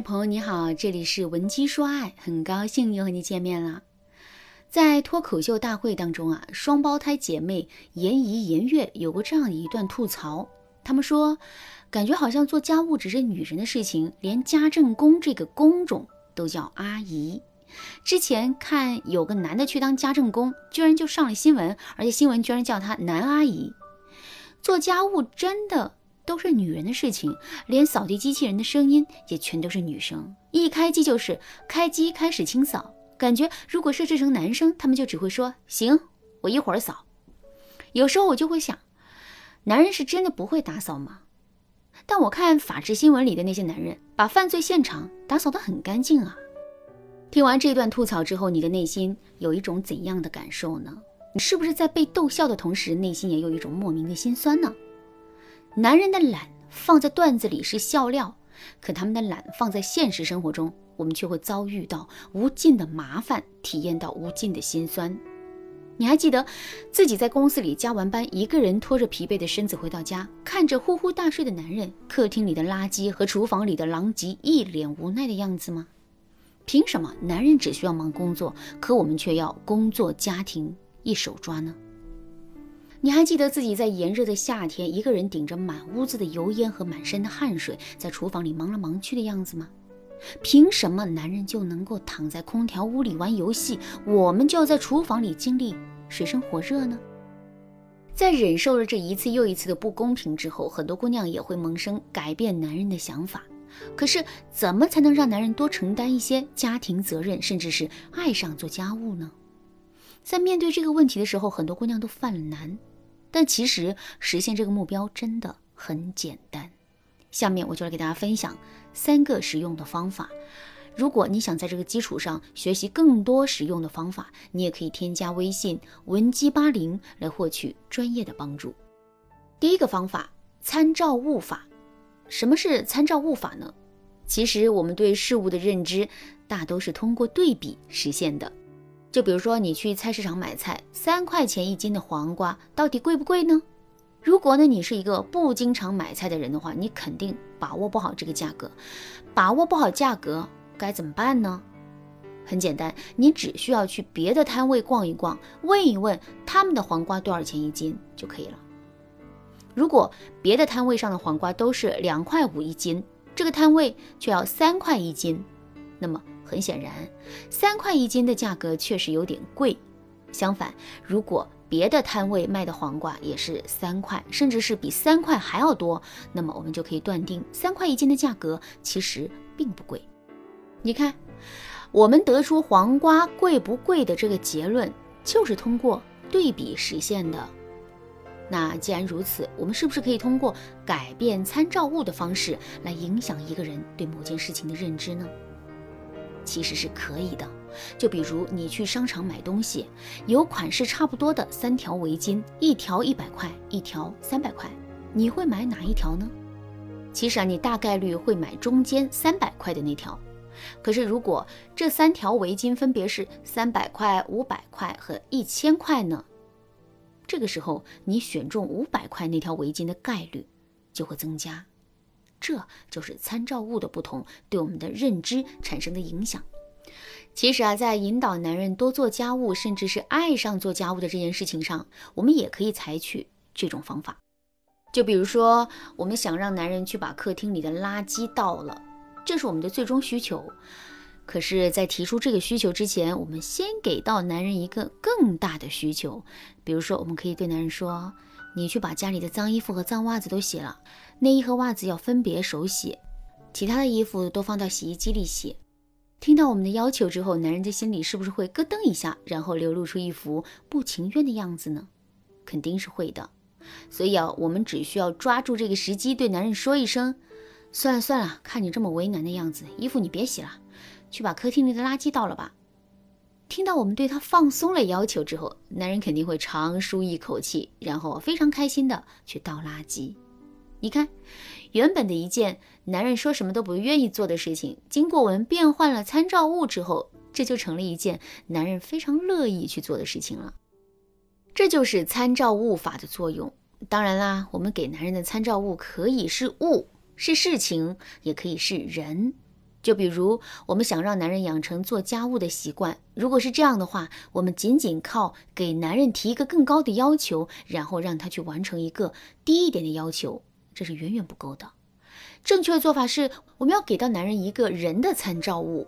朋友你好，这里是文姬说爱，很高兴又和你见面了。在脱口秀大会当中啊，双胞胎姐妹严怡、严月有过这样一段吐槽，她们说，感觉好像做家务只是女人的事情，连家政工这个工种都叫阿姨。之前看有个男的去当家政工，居然就上了新闻，而且新闻居然叫他男阿姨。做家务真的都是女人的事情，连扫地机器人的声音也全都是女生，一开机就是开机开始清扫。感觉如果设置成男生，他们就只会说行，我一会儿扫。有时候我就会想，男人是真的不会打扫吗？但我看法制新闻里的那些男人，把犯罪现场打扫得很干净啊。听完这段吐槽之后，你的内心有一种怎样的感受呢？你是不是在被逗笑的同时，内心也有一种莫名的心酸呢？男人的懒放在段子里是笑料，可他们的懒放在现实生活中，我们却会遭遇到无尽的麻烦，体验到无尽的心酸。你还记得自己在公司里加完班，一个人拖着疲惫的身子回到家，看着呼呼大睡的男人，客厅里的垃圾和厨房里的狼藉，一脸无奈的样子吗？凭什么男人只需要忙工作，可我们却要工作家庭？一手抓呢？你还记得自己在炎热的夏天，一个人顶着满屋子的油烟和满身的汗水，在厨房里忙来忙去的样子吗？凭什么男人就能够躺在空调屋里玩游戏，我们就要在厨房里经历水深火热呢？在忍受了这一次又一次的不公平之后，很多姑娘也会萌生改变男人的想法。可是，怎么才能让男人多承担一些家庭责任，甚至是爱上做家务呢？在面对这个问题的时候，很多姑娘都犯了难，但其实实现这个目标真的很简单。下面我就来给大家分享三个实用的方法。如果你想在这个基础上学习更多实用的方法，你也可以添加微信文姬八零来获取专业的帮助。第一个方法，参照物法。什么是参照物法呢？其实我们对事物的认知大都是通过对比实现的。就比如说，你去菜市场买菜，三块钱一斤的黄瓜到底贵不贵呢？如果呢你是一个不经常买菜的人的话，你肯定把握不好这个价格。把握不好价格该怎么办呢？很简单，你只需要去别的摊位逛一逛，问一问他们的黄瓜多少钱一斤就可以了。如果别的摊位上的黄瓜都是两块五一斤，这个摊位却要三块一斤，那么。很显然，三块一斤的价格确实有点贵。相反，如果别的摊位卖的黄瓜也是三块，甚至是比三块还要多，那么我们就可以断定三块一斤的价格其实并不贵。你看，我们得出黄瓜贵不贵的这个结论，就是通过对比实现的。那既然如此，我们是不是可以通过改变参照物的方式来影响一个人对某件事情的认知呢？其实是可以的，就比如你去商场买东西，有款式差不多的三条围巾，一条一百块，一条三百块，你会买哪一条呢？其实啊，你大概率会买中间三百块的那条。可是如果这三条围巾分别是三百块、五百块和一千块呢？这个时候你选中五百块那条围巾的概率就会增加。这就是参照物的不同对我们的认知产生的影响。其实啊，在引导男人多做家务，甚至是爱上做家务的这件事情上，我们也可以采取这种方法。就比如说，我们想让男人去把客厅里的垃圾倒了，这是我们的最终需求。可是，在提出这个需求之前，我们先给到男人一个更大的需求。比如说，我们可以对男人说。你去把家里的脏衣服和脏袜子都洗了，内衣和袜子要分别手洗，其他的衣服都放到洗衣机里洗。听到我们的要求之后，男人的心里是不是会咯噔一下，然后流露出一副不情愿的样子呢？肯定是会的。所以啊，我们只需要抓住这个时机，对男人说一声：“算了算了，看你这么为难的样子，衣服你别洗了，去把客厅里的垃圾倒了吧。”听到我们对他放松了要求之后，男人肯定会长舒一口气，然后非常开心的去倒垃圾。你看，原本的一件男人说什么都不愿意做的事情，经过我们变换了参照物之后，这就成了一件男人非常乐意去做的事情了。这就是参照物法的作用。当然啦，我们给男人的参照物可以是物，是事情，也可以是人。就比如，我们想让男人养成做家务的习惯，如果是这样的话，我们仅仅靠给男人提一个更高的要求，然后让他去完成一个低一点的要求，这是远远不够的。正确的做法是，我们要给到男人一个人的参照物。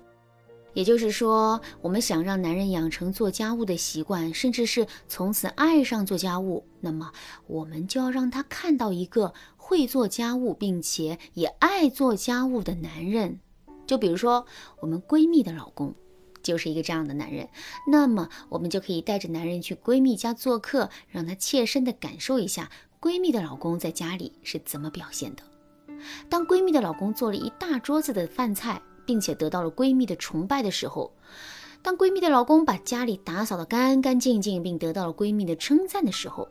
也就是说，我们想让男人养成做家务的习惯，甚至是从此爱上做家务，那么我们就要让他看到一个会做家务并且也爱做家务的男人。就比如说，我们闺蜜的老公就是一个这样的男人，那么我们就可以带着男人去闺蜜家做客，让他切身的感受一下闺蜜的老公在家里是怎么表现的。当闺蜜的老公做了一大桌子的饭菜。并且得到了闺蜜的崇拜的时候，当闺蜜的老公把家里打扫得干干净净，并得到了闺蜜的称赞的时候，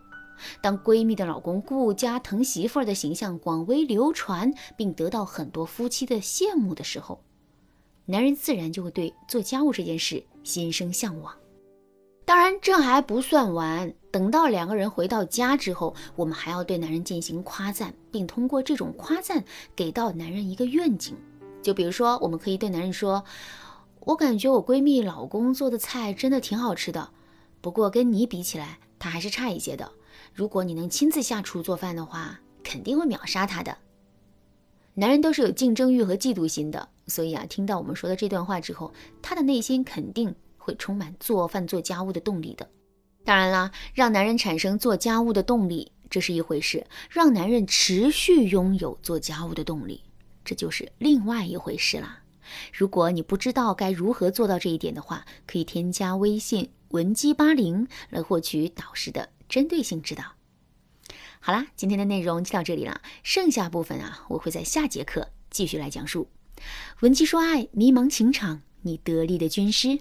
当闺蜜的老公顾家疼媳妇儿的形象广为流传，并得到很多夫妻的羡慕的时候，男人自然就会对做家务这件事心生向往。当然，这还不算完，等到两个人回到家之后，我们还要对男人进行夸赞，并通过这种夸赞给到男人一个愿景。就比如说，我们可以对男人说：“我感觉我闺蜜老公做的菜真的挺好吃的，不过跟你比起来，他还是差一些的。如果你能亲自下厨做饭的话，肯定会秒杀他的。”男人都是有竞争欲和嫉妒心的，所以啊，听到我们说的这段话之后，他的内心肯定会充满做饭做家务的动力的。当然啦，让男人产生做家务的动力，这是一回事；让男人持续拥有做家务的动力。这就是另外一回事啦。如果你不知道该如何做到这一点的话，可以添加微信文姬八零来获取导师的针对性指导。好啦，今天的内容就到这里了，剩下部分啊，我会在下节课继续来讲述。文姬说爱，迷茫情场，你得力的军师。